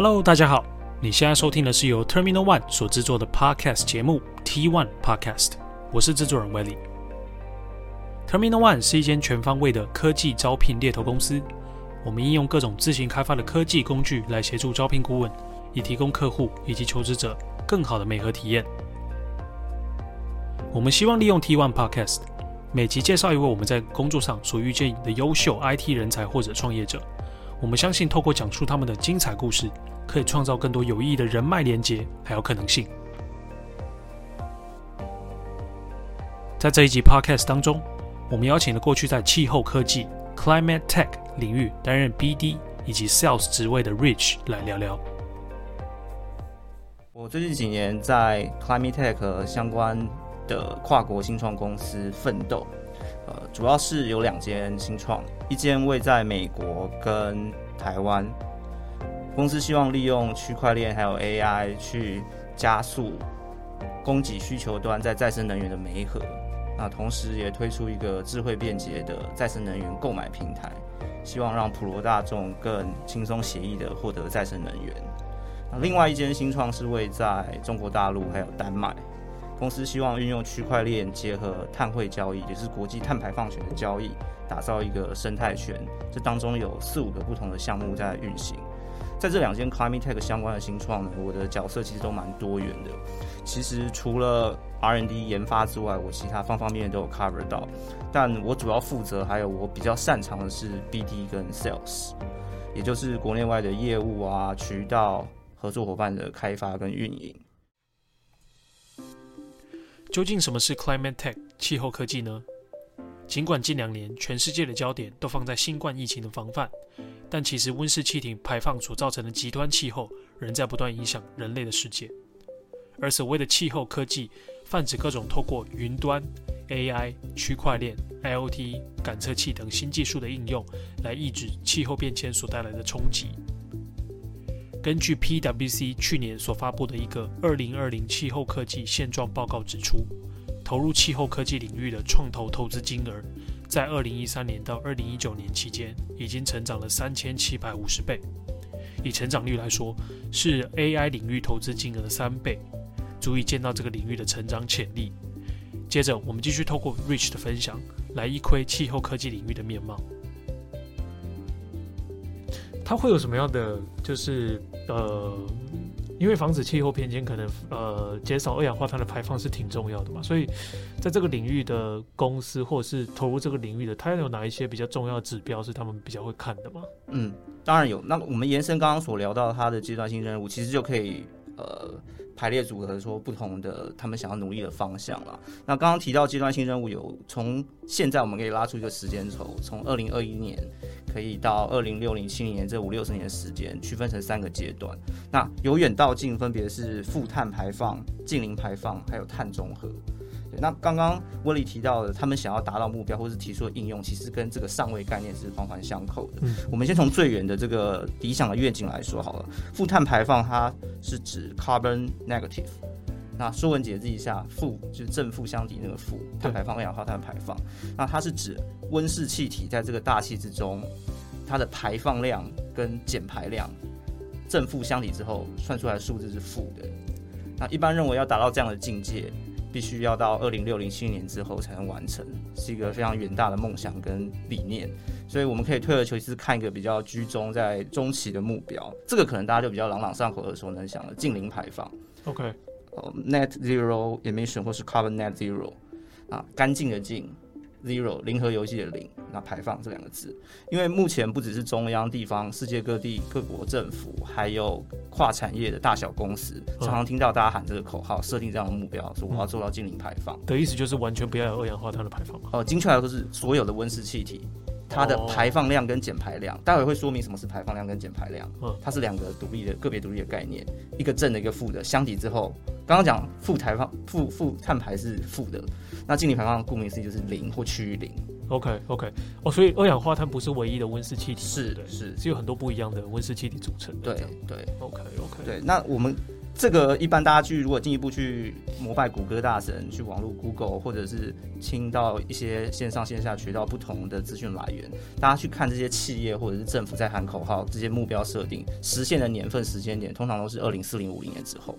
Hello，大家好，你现在收听的是由 Terminal One 所制作的 Podcast 节目 T One Podcast，我是制作人 Willie。Terminal One 是一间全方位的科技招聘猎头公司，我们应用各种自行开发的科技工具来协助招聘顾问，以提供客户以及求职者更好的美合体验。我们希望利用 T One Podcast，每集介绍一位我们在工作上所遇见的优秀 IT 人才或者创业者。我们相信，透过讲述他们的精彩故事，可以创造更多有意义的人脉连接，还有可能性。在这一集 Podcast 当中，我们邀请了过去在气候科技 （Climate Tech） 领域担任 BD 以及 Sales 职位的 Rich 来聊聊。我最近几年在 Climate Tech 相关的跨国新创公司奋斗，呃，主要是有两间新创，一间位在美国跟台湾，公司希望利用区块链还有 AI 去加速供给需求端在再生能源的媒合，那同时也推出一个智慧便捷的再生能源购买平台，希望让普罗大众更轻松协议的获得再生能源。那另外一间新创是位在中国大陆还有丹麦。公司希望运用区块链结合碳汇交易，也是国际碳排放权的交易，打造一个生态圈。这当中有四五个不同的项目在运行。在这两间 Climate Tech 相关的新创呢，我的角色其实都蛮多元的。其实除了 R&D 研发之外，我其他方方面面都有 cover 到。但我主要负责，还有我比较擅长的是 BD 跟 Sales，也就是国内外的业务啊、渠道、合作伙伴的开发跟运营。究竟什么是 Climate Tech 气候科技呢？尽管近两年全世界的焦点都放在新冠疫情的防范，但其实温室气体排放所造成的极端气候仍在不断影响人类的世界。而所谓的气候科技，泛指各种透过云端、AI、区块链、IoT、感测器等新技术的应用，来抑制气候变迁所带来的冲击。根据 PwC 去年所发布的一个二零二零气候科技现状报告指出，投入气候科技领域的创投投资金额，在二零一三年到二零一九年期间，已经成长了三千七百五十倍。以成长率来说，是 AI 领域投资金额的三倍，足以见到这个领域的成长潜力。接着，我们继续透过 Rich 的分享，来一窥气候科技领域的面貌。它会有什么样的就是？呃，因为防止气候变迁，可能呃减少二氧化碳的排放是挺重要的嘛，所以在这个领域的公司或者是投入这个领域的，它有哪一些比较重要的指标是他们比较会看的吗？嗯，当然有。那我们延伸刚刚所聊到它的阶段性任务，其实就可以呃排列组合说不同的他们想要努力的方向了。那刚刚提到阶段性任务有从现在我们可以拉出一个时间轴，从二零二一年。可以到二零六零七零年这五六十年的时间，区分成三个阶段。那由远到近，分别是负碳排放、近零排放，还有碳中和。对，那刚刚威利提到的，他们想要达到目标，或是提出的应用，其实跟这个上位概念是环环相扣的。嗯，我们先从最远的这个理想的愿景来说好了。负碳排放，它是指 carbon negative。那说文解字一下，负就是正负相抵那个负，碳排放二氧化碳排放。那它是指温室气体在这个大气之中，它的排放量跟减排量正负相抵之后，算出来的数字是负的。那一般认为要达到这样的境界，必须要到二零六零七年之后才能完成，是一个非常远大的梦想跟理念。所以我们可以退而求其次，看一个比较居中在中期的目标。这个可能大家就比较朗朗上口、耳熟能详了，近零排放。OK。Net zero emission 或是 carbon net zero 啊，干净的净，zero 零和游戏的零，那排放这两个字，因为目前不只是中央、地方、世界各地各国政府，还有跨产业的大小公司，常常听到大家喊这个口号，设定这样的目标，说我要做到净零排放。的意思就是完全不要有二氧化碳的排放吗？哦，精确来说是所有的温室气体。它的排放量跟减排量，待会会说明什么是排放量跟减排量。嗯，它是两个独立的个别独立的概念，一个正的，一个负的，相抵之后，刚刚讲负排放负负碳排是负的，那净零排放顾名思义就是零或趋于零。OK OK，哦，所以二氧化碳不是唯一的温室气体，是，是是有很多不一样的温室气体组成的。对对，OK OK，对，那我们。这个一般大家去如果进一步去膜拜谷歌大神，去网络 Google 或者是听到一些线上线下渠道不同的资讯来源，大家去看这些企业或者是政府在喊口号，这些目标设定实现的年份时间点，通常都是二零四零五零年之后。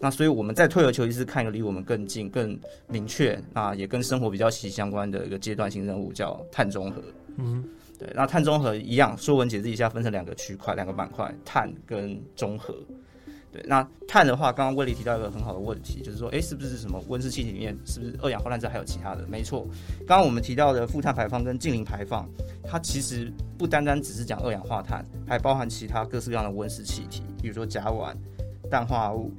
那所以我们在退而求其次，看一个离我们更近、更明确，那也跟生活比较息息相关的一个阶段性任务，叫碳中和。嗯。对，那碳中和一样，说文解字一下分成两个区块、两个板块，碳跟中和。对，那碳的话，刚刚威利提到一个很好的问题，就是说，哎，是不是什么温室气体里面是不是二氧化碳之外还有其他的？没错，刚刚我们提到的负碳排放跟近零排放，它其实不单单只是讲二氧化碳，还包含其他各式各样的温室气体，比如说甲烷、氮化物。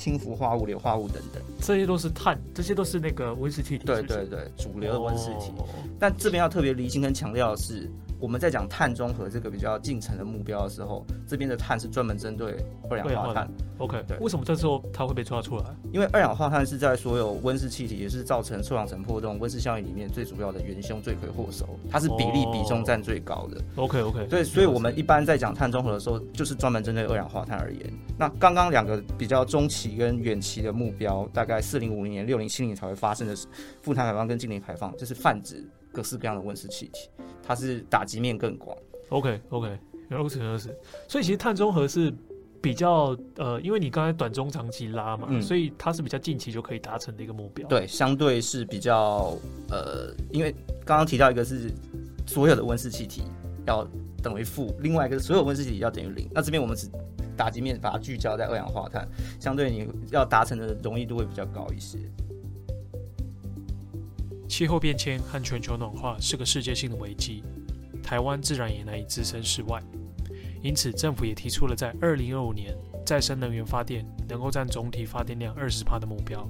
氢氟化物、硫化物等等，这些都是碳，这些都是那个温室气体。对对对，主流的温室气体。Oh. 但这边要特别厘清跟强调的是。我们在讲碳中和这个比较近程的目标的时候，这边的碳是专门针对二氧化碳。OK，对。为什么这时候它会被抓出来？因为二氧化碳是在所有温室气体，也是造成臭氧层破洞、温室效应里面最主要的元凶、罪魁祸首，它是比例比重占最高的。OK OK。对，所以我们一般在讲碳中和的时候，就是专门针对二氧化碳而言。那刚刚两个比较中期跟远期的目标，大概四零五零年、六零七零年才会发生的负碳排放跟净零排放，这是泛指各式各样的温室气体，它是打击面更广。OK OK，如此如此，所以其实碳中和是比较呃，因为你刚才短中长期拉嘛，嗯，所以它是比较近期就可以达成的一个目标。对，相对是比较呃，因为刚刚提到一个是所有的温室气体要等于负，另外一个是所有温室气体要等于零。那这边我们只打击面把它聚焦在二氧化碳，相对你要达成的容易度会比较高一些。气候变迁和全球暖化是个世界性的危机。台湾自然也难以置身事外，因此政府也提出了在二零二五年再生能源发电能够占总体发电量二十趴的目标。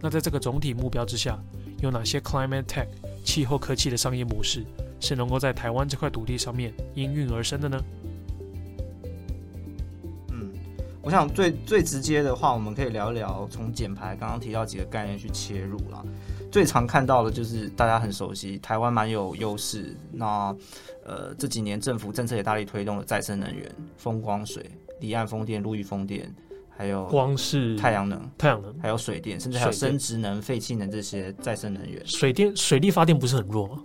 那在这个总体目标之下，有哪些 climate tech 气候科技的商业模式是能够在台湾这块土地上面应运而生的呢？嗯，我想最最直接的话，我们可以聊一聊从减排刚刚提到几个概念去切入了。最常看到的就是大家很熟悉，台湾蛮有优势。那呃这几年政府政策也大力推动了再生能源，风光水、离岸风电、陆域风电，还有光是太阳能、太阳能，还有水电，甚至还有生殖能、废弃能这些再生能源。水电、水力发电不是很弱吗？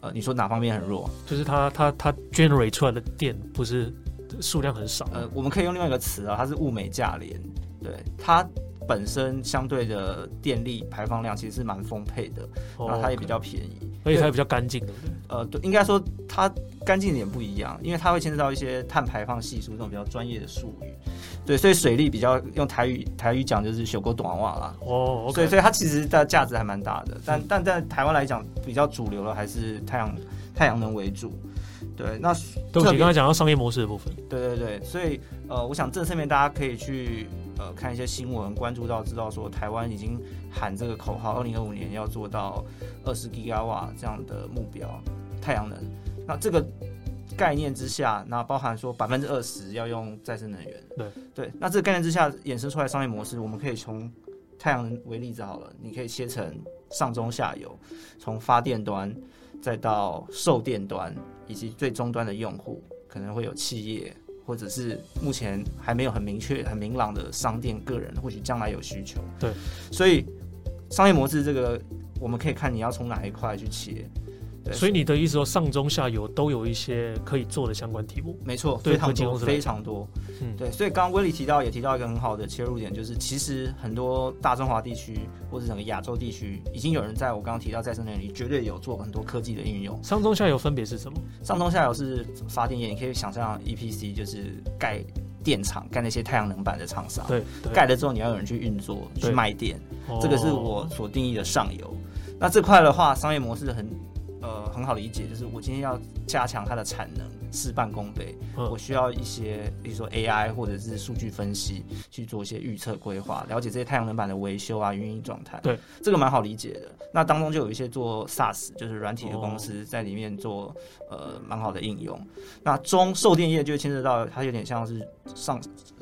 呃，你说哪方面很弱？就是它它它 generate 出来的电不是数量很少。呃，我们可以用另外一个词啊，它是物美价廉，对它。本身相对的电力排放量其实是蛮丰沛的，然后它也比较便宜，而且它也比较干净，对不对？呃，对，应该说它干净点不一样，因为它会牵涉到一些碳排放系数这种比较专业的术语。对，所以水利比较用台语台语讲就是修够短袜啦。哦所以所以它其实的价值还蛮大的，但但在台湾来讲比较主流的还是太阳太阳能为主。对，那对不起，刚才讲到商业模式的部分。对对对，所以呃，我想这上面大家可以去。呃，看一些新闻，关注到知道说，台湾已经喊这个口号，二零二五年要做到二十吉瓦这样的目标，太阳能。那这个概念之下，那包含说百分之二十要用再生能源。对对，那这个概念之下衍生出来商业模式，我们可以从太阳能为例子好了，你可以切成上中下游，从发电端再到售电端，以及最终端的用户，可能会有企业。或者是目前还没有很明确、很明朗的商店个人，或许将来有需求。对，所以商业模式这个，我们可以看你要从哪一块去切。所以你的意思说，上中下游都有一些可以做的相关题目？没错，非常多，非常多。嗯，对。所以刚刚威利提到，也提到一个很好的切入点，就是其实很多大中华地区或者整个亚洲地区，已经有人在我刚刚提到再生能源里，绝对有做很多科技的应用。上中下游分别是什么？上中下游是发电业，你可以想象 EPC 就是盖电厂、盖那些太阳能板的厂商。对，盖了之后你要有人去运作、去卖电，这个是我所定义的上游。那这块的话，商业模式很。呃，很好理解，就是我今天要加强它的产能，事半功倍。我需要一些，比如说 AI 或者是数据分析，去做一些预测规划，了解这些太阳能板的维修啊、运营状态。对，这个蛮好理解的。那当中就有一些做 SaaS，就是软体的公司在里面做呃蛮好的应用。那中售电业就牵涉到它有点像是上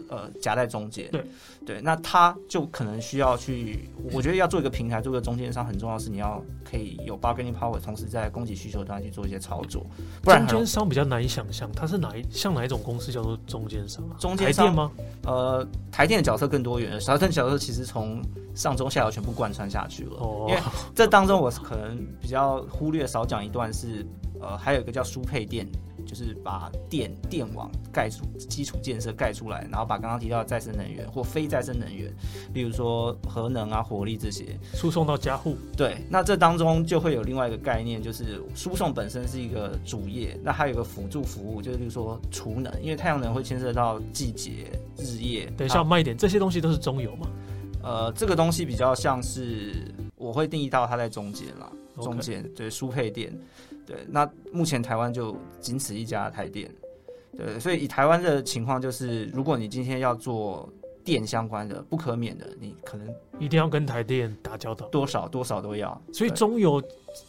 呃夹在中间。对对，那它就可能需要去，我觉得要做一个平台，做个中间商，很重要是你要可以有 bargaining power，同时在供给需求端去做一些操作，不然中间商比较难想想象，它是哪一像哪一种公司叫做中间商啊？中间商台电吗？呃，台电的角色更多元，台电角色其实从上中下游全部贯穿下去了。哦，因为这当中我是可能比较忽略少讲一段是，呃，还有一个叫输配电。就是把电电网盖出基础建设盖出来，然后把刚刚提到的再生能源或非再生能源，例如说核能啊、火力这些输送到家户。对，那这当中就会有另外一个概念，就是输送本身是一个主业，那还有一个辅助服务，就是例如说储能，因为太阳能会牵涉到季节、日夜。等一下，慢一点，这些东西都是中游吗？呃，这个东西比较像是我会定义到它在中间了.中间对输配电。对，那目前台湾就仅此一家台电，对，所以以台湾的情况就是，如果你今天要做电相关的，不可免的，你可能一定要跟台电打交道，多少多少都要。所以中游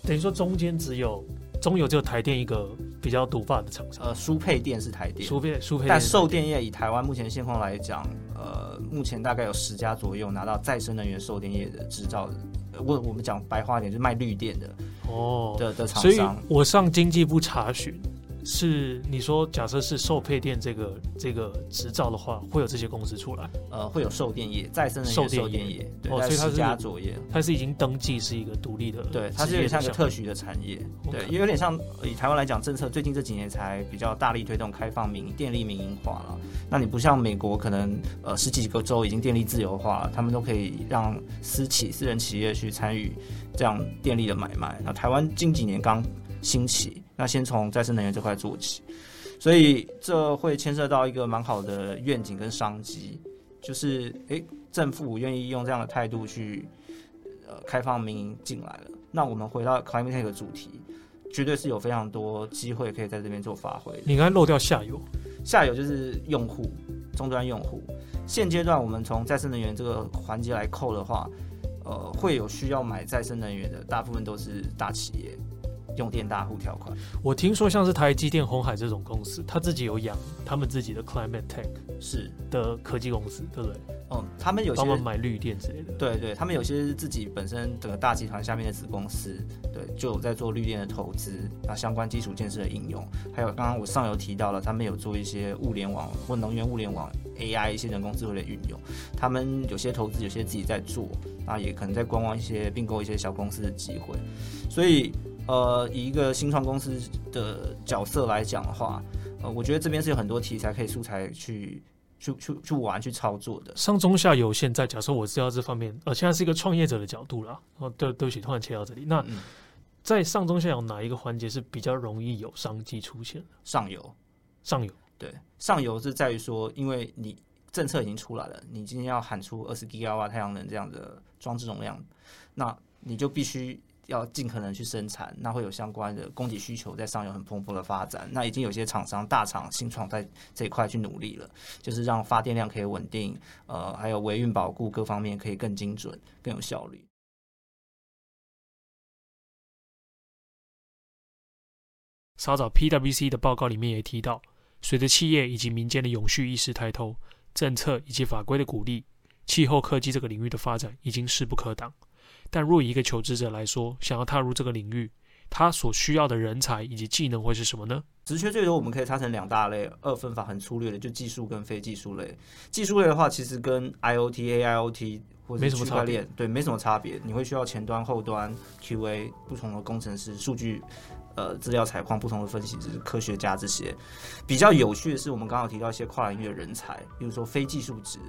等于说中间只有中游只有台电一个比较独霸的厂商，呃，输配电是台电，输配输配，但售电业以台湾目前现况来讲，呃，目前大概有十家左右拿到再生能源售电业的执照的。我我们讲白话点，就是卖绿电的哦的的厂商。所以我上经济部查询，是你说假设是售配电这个这个执照的话，会有这些公司出来？呃，会有售电业、再生能源售电业，对，哦，所以它是家作业，它是已经登记是一个独立的，对，它是有点像一个特许的产业，对，也有点像以台湾来讲，政策最近这几年才比较大力推动开放民电力民营化了。那你不像美国，可能呃十几个州已经电力自由化了，他们都可以让私企、私人企业去参与这样电力的买卖。那台湾近几年刚兴起，那先从再生能源这块做起，所以这会牵涉到一个蛮好的愿景跟商机，就是诶，政府愿意用这样的态度去呃开放民营进来了。那我们回到 Climate Tech 的主题，绝对是有非常多机会可以在这边做发挥。你刚才漏掉下游。下游就是用户，终端用户。现阶段我们从再生能源这个环节来扣的话，呃，会有需要买再生能源的，大部分都是大企业，用电大户条款。我听说像是台积电、红海这种公司，他自己有养他们自己的 Climate Tech 是的科技公司，对不对？嗯，他们有些帮忙买绿电之类的。对对，他们有些是自己本身整个大集团下面的子公司，对，就有在做绿电的投资，那相关基础建设的应用，还有刚刚我上游提到了，他们有做一些物联网或能源物联网 AI 一些人工智慧的运用，他们有些投资，有些自己在做，那也可能在观望一些并购一些小公司的机会。所以，呃，以一个新创公司的角色来讲的话，呃，我觉得这边是有很多题材可以素材去。去去去玩去操作的上中下游，现在假设我知道这方面，呃，现在是一个创业者的角度啦。哦，对，对不起，突然切到这里。那、嗯、在上中下游哪一个环节是比较容易有商机出现的？上游，上游，对，上游是在于说，因为你政策已经出来了，你今天要喊出二十 G 瓦太阳能这样的装置容量，那你就必须。要尽可能去生产，那会有相关的供给需求在上游很蓬勃的发展。那已经有些厂商大厂新创在这一块去努力了，就是让发电量可以稳定，呃，还有维运保固各方面可以更精准、更有效率。稍早 PwC 的报告里面也提到，随着企业以及民间的永续意识抬头，政策以及法规的鼓励，气候科技这个领域的发展已经势不可挡。但若以一个求职者来说，想要踏入这个领域，他所需要的人才以及技能会是什么呢？职缺最多我们可以拆成两大类，二分法很粗略的，就技术跟非技术类。技术类的话，其实跟 IoT、AIoT 或者区块链，对，没什么差别。你会需要前端、后端、QA 不同的工程师、数据呃资料采矿不同的分析师、科学家这些。比较有趣的是，我们刚刚提到一些跨领域的人才，比如说非技术职。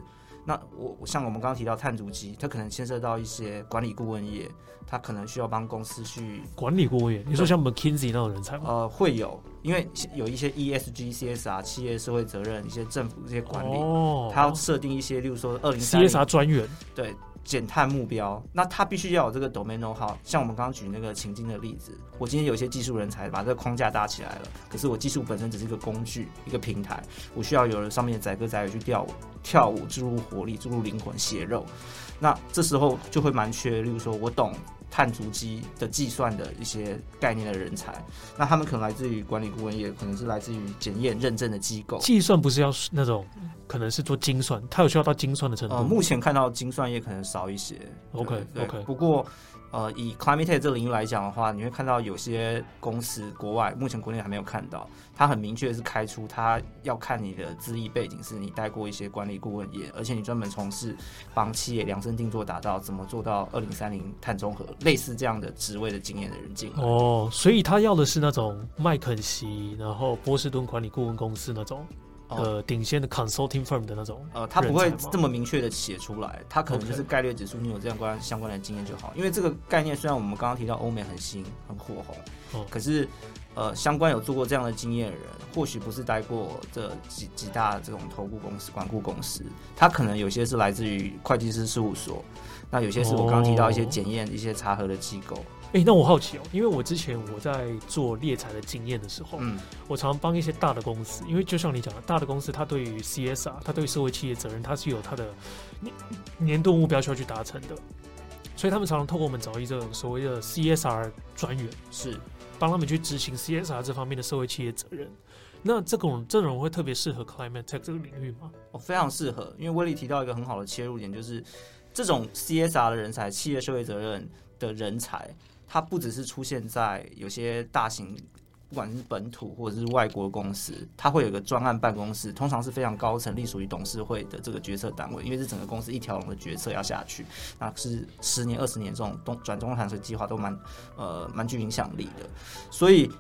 那我像我们刚刚提到碳足迹，它可能牵涉到一些管理顾问业，它可能需要帮公司去管理顾问业。你说像 McKinsey 那种人才吗？呃，会有，因为有一些 ESG、CSR 企业社会责任，一些政府这些管理，哦，它要设定一些，例如说二零 CSR 专员，对。减碳目标，那他必须要有这个 domain 好。像我们刚刚举那个情境的例子，我今天有一些技术人才把这个框架搭起来了，可是我技术本身只是一个工具、一个平台，我需要有人上面载歌载舞去跳舞、跳舞注入活力、注入灵魂、血肉。那这时候就会蛮缺，例如说我懂。碳足迹的计算的一些概念的人才，那他们可能来自于管理顾问业，可能是来自于检验认证的机构。计算不是要那种，可能是做精算，它有需要到精算的程度。呃，目前看到精算业可能少一些。OK OK。不过呃，以 climate tech 这个领域来讲的话，你会看到有些公司国外目前国内还没有看到，它很明确是开出，它要看你的资历背景，是你带过一些管理顾问业，而且你专门从事帮企业量身定做打造怎么做到二零三零碳中和，类似这样的职位的经验的人进来。哦，所以他要的是那种麦肯锡，然后波士顿管理顾问公司那种。呃，顶尖的 consulting firm 的那种，呃，他不会这么明确的写出来，他可能就是概率指数，你有这样关相关的经验就好。因为这个概念虽然我们刚刚提到欧美很新很火红，可是呃，相关有做过这样的经验的人，或许不是待过这几几大这种投顾公司、管顾公司，他可能有些是来自于会计师事务所，那有些是我刚刚提到一些检验、一些查核的机构。哎、欸，那我好奇哦，因为我之前我在做猎才的经验的时候，嗯，我常常帮一些大的公司，因为就像你讲的，大的公司它对于 CSR，它对于社会企业责任，它是有它的年年度目标需要去达成的，所以他们常常透过我们找一种所谓的 CSR 专员，是帮他们去执行 CSR 这方面的社会企业责任。那这种这种会特别适合 Climate Tech 这个领域吗？哦，非常适合，因为威利提到一个很好的切入点，就是这种 CSR 的人才，企业社会责任的人才。它不只是出现在有些大型，不管是本土或者是外国公司，它会有个专案办公室，通常是非常高层，隶属于董事会的这个决策单位，因为是整个公司一条龙的决策要下去，那是十年、二十年这种东转中碳税计划都蛮呃蛮具影响力的，所以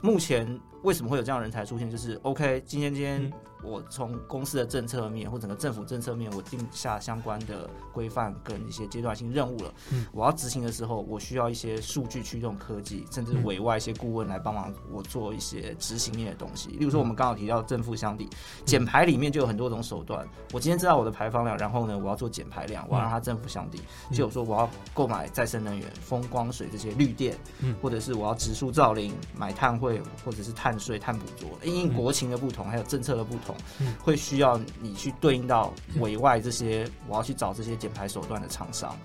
目前为什么会有这样的人才出现，就是 OK，今天今天。嗯我从公司的政策面或整个政府政策面，我定下相关的规范跟一些阶段性任务了。嗯，我要执行的时候，我需要一些数据驱动科技，甚至委外一些顾问来帮忙我做一些执行面的东西。例如说，我们刚好提到正负相抵，减排里面就有很多种手段。我今天知道我的排放量，然后呢，我要做减排量，我要让它正负相抵。就有说我要购买再生能源、风光水这些绿电，嗯，或者是我要植树造林、买碳汇或者是碳税、碳捕捉，因为国情的不同，还有政策的不同。会需要你去对应到委外这些，我要去找这些减排手段的厂商，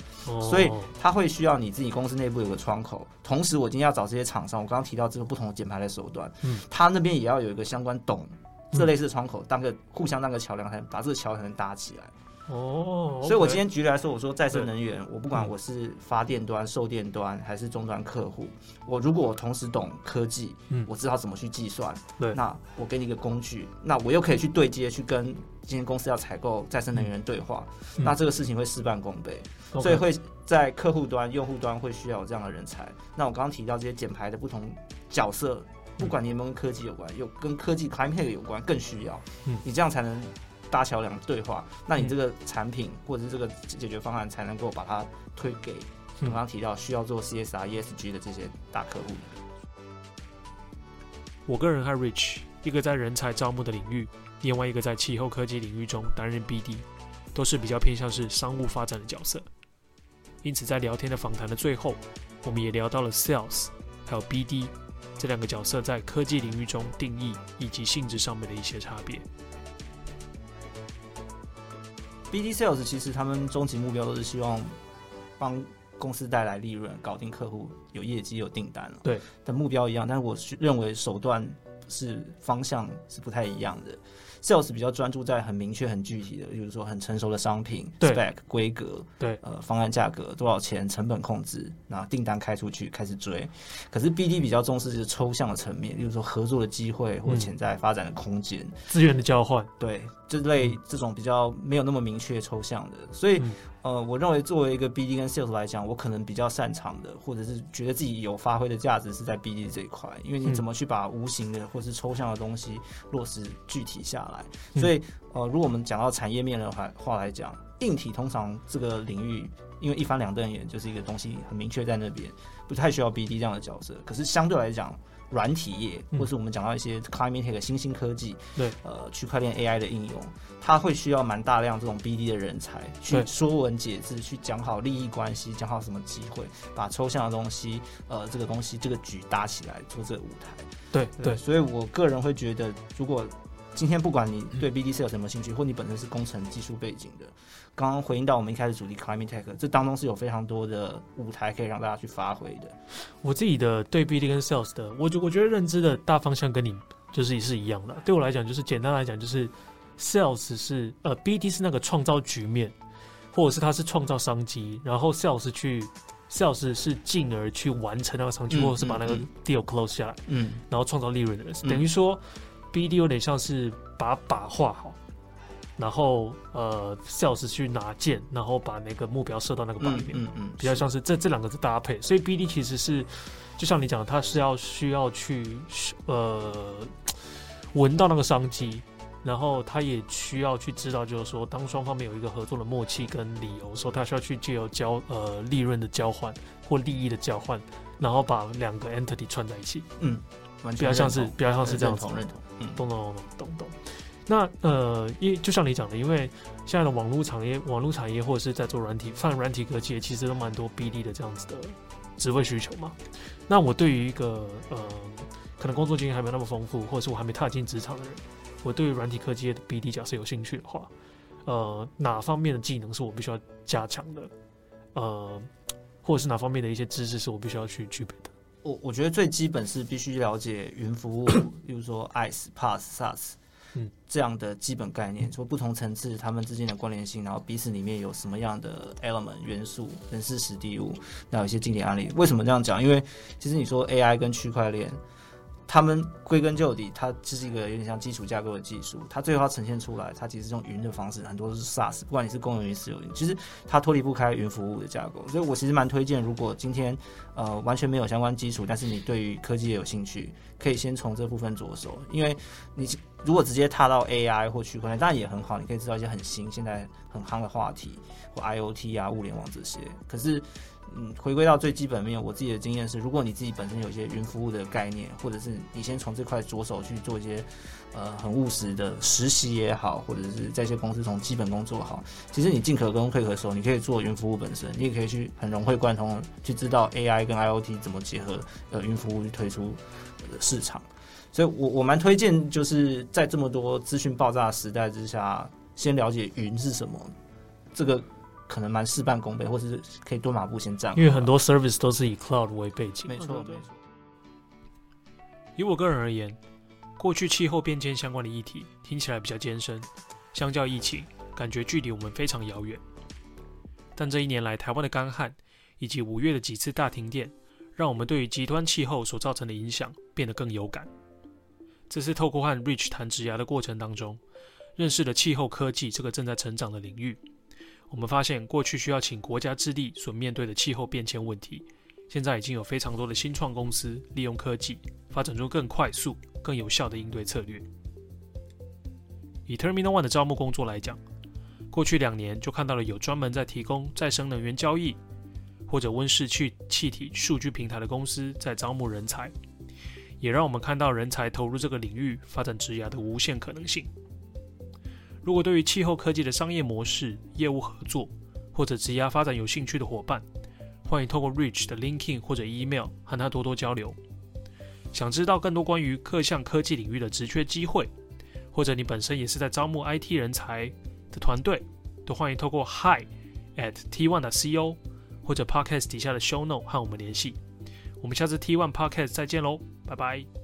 所以他会需要你自己公司内部有个窗口。同时，我今天要找这些厂商，我刚刚提到这个不同的减排的手段，他那边也要有一个相关懂这类似的窗口，当个互相当个桥梁，才能把这个桥才能搭起来。哦，oh. 所以我今天举例来说，我说再生能源，我不管我是发电端、售电端还是终端客户，我如果我同时懂科技，嗯，我知道怎么去计算，对，那我给你一个工具，那我又可以去对接，去跟今天公司要采购再生能源对话，嗯、那这个事情会事半功倍，嗯、所以会在客户端、用户端会需要有这样的人才。那我刚刚提到这些减排的不同角色，不管你有没有跟科技有关，有跟科技 climate 有关，更需要，嗯，你这样才能。搭桥梁对话，那你这个产品或者是这个解决方案才能够把它推给我刚刚提到需要做 CSR、ESG 的这些大客户。我个人和 Rich，一个在人才招募的领域，另外一个在气候科技领域中担任 BD，都是比较偏向是商务发展的角色。因此，在聊天的访谈的最后，我们也聊到了 Sales 还有 BD 这两个角色在科技领域中定义以及性质上面的一些差别。BD Sales 其实他们终极目标都是希望帮公司带来利润，搞定客户，有业绩有订单。对，的目标一样，但是我认为手段是方向是不太一样的。Sales 比较专注在很明确、很具体的，比如说很成熟的商品对 spec 规格，对，呃，方案价格多少钱，成本控制，那订单开出去开始追。可是 BD 比较重视就是抽象的层面，例如说合作的机会或潜在发展的空间，资源的交换，对，这类这种比较没有那么明确抽象的，所以。嗯呃，我认为作为一个 BD 跟 Sales 来讲，我可能比较擅长的，或者是觉得自己有发挥的价值是在 BD 这一块，因为你怎么去把无形的或是抽象的东西落实具体下来。所以，呃，如果我们讲到产业面的话话来讲，硬体通常这个领域，因为一翻两瞪眼就是一个东西很明确在那边，不太需要 BD 这样的角色。可是相对来讲，软体业，或是我们讲到一些 climate tech 的新兴科技，对，呃，区块链 AI 的应用，它会需要蛮大量这种 BD 的人才去说文解字，去讲好利益关系，讲好什么机会，把抽象的东西，呃，这个东西这个局搭起来做这个舞台。对对，对，所以我个人会觉得，如果今天不管你对 BD 是有什么兴趣，或你本身是工程技术背景的，刚刚回应到我们一开始主题 Climate Tech，这当中是有非常多的舞台可以让大家去发挥的。我自己的对 BD 跟 Sales 的，我觉我觉得认知的大方向跟你就是也是一样的。对我来讲，就是简单来讲，就是 Sales 是呃 BD 是那个创造局面，或者是它是创造商机，然后 Sales 去 sales 是进而去完成那个商机，或者是把那个 deal close 下来，嗯，然后创造利润的人，等于说 BD 有点像是把把画好，然后呃 sales 去拿箭，然后把那个目标射到那个靶里面，嗯嗯，比较像是这这两个是搭配，所以 BD 其实是就像你讲的，它是要需要去呃闻到那个商机。然后他也需要去知道，就是说，当双方面有一个合作的默契跟理由的时候，他需要去借由交呃利润的交换或利益的交换，然后把两个 entity 串在一起。嗯，比较像是比较像是这样子。认同认同。嗯，懂懂懂懂懂。那呃，因就像你讲的，因为现在的网络产业、网络产业或者是在做软体、泛软体科技，其实都蛮多 BD 的这样子的职位需求嘛。那我对于一个呃，可能工作经验还没有那么丰富，或者是我还没踏进职场的人。我对于软体科技的 BD 假设有兴趣的话，呃，哪方面的技能是我必须要加强的？呃，或者是哪方面的一些知识是我必须要去具备的？我我觉得最基本是必须了解云服务，比如说 IaaS、PaaS、SaaS，嗯，这样的基本概念，说不同层次它们之间的关联性，然后彼此里面有什么样的 element 元素、人事、实地物，那有一些经典案例。为什么这样讲？因为其实你说 AI 跟区块链。他们归根究底，它就是一个有点像基础架构的技术。它最后要呈现出来，它其实用云的方式，很多都是 SaaS。不管你是公有云、私有云，其实它脱离不开云服务的架构。所以我其实蛮推荐，如果今天呃完全没有相关基础，但是你对于科技也有兴趣，可以先从这部分着手。因为你如果直接踏到 AI 或区块链，当然也很好，你可以知道一些很新、现在很夯的话题，或 IoT 啊、物联网这些。可是。嗯，回归到最基本面，我自己的经验是，如果你自己本身有一些云服务的概念，或者是你先从这块着手去做一些呃很务实的实习也好，或者是在一些公司从基本功做好，其实你进可攻退可守，你可以做云服务本身，你也可以去很融会贯通去知道 AI 跟 IoT 怎么结合，呃，云服务去推出市场。所以我我蛮推荐，就是在这么多资讯爆炸时代之下，先了解云是什么，这个。可能蛮事半功倍，或是可以多马步先站。因为很多 service 都是以 cloud 为背景。没错，没错。以我个人而言，过去气候变迁相关的议题听起来比较艰深，相较疫情，感觉距离我们非常遥远。但这一年来，台湾的干旱以及五月的几次大停电，让我们对于极端气候所造成的影响变得更有感。这次透过和 Rich 谈职涯的过程当中，认识了气候科技这个正在成长的领域。我们发现，过去需要请国家之力所面对的气候变迁问题，现在已经有非常多的新创公司利用科技，发展出更快速、更有效的应对策略。以 Terminal One 的招募工作来讲，过去两年就看到了有专门在提供再生能源交易或者温室气气体数据平台的公司在招募人才，也让我们看到人才投入这个领域发展职涯的无限可能性。如果对于气候科技的商业模式、业务合作或者职涯发展有兴趣的伙伴，欢迎透过 Rich 的 LinkedIn 或者 Email 和他多多交流。想知道更多关于各项科技领域的职缺机会，或者你本身也是在招募 IT 人才的团队，都欢迎透过 Hi at T1.co 或者 Podcast 底下的 Show Note 和我们联系。我们下次 T1 Podcast 再见喽，拜拜。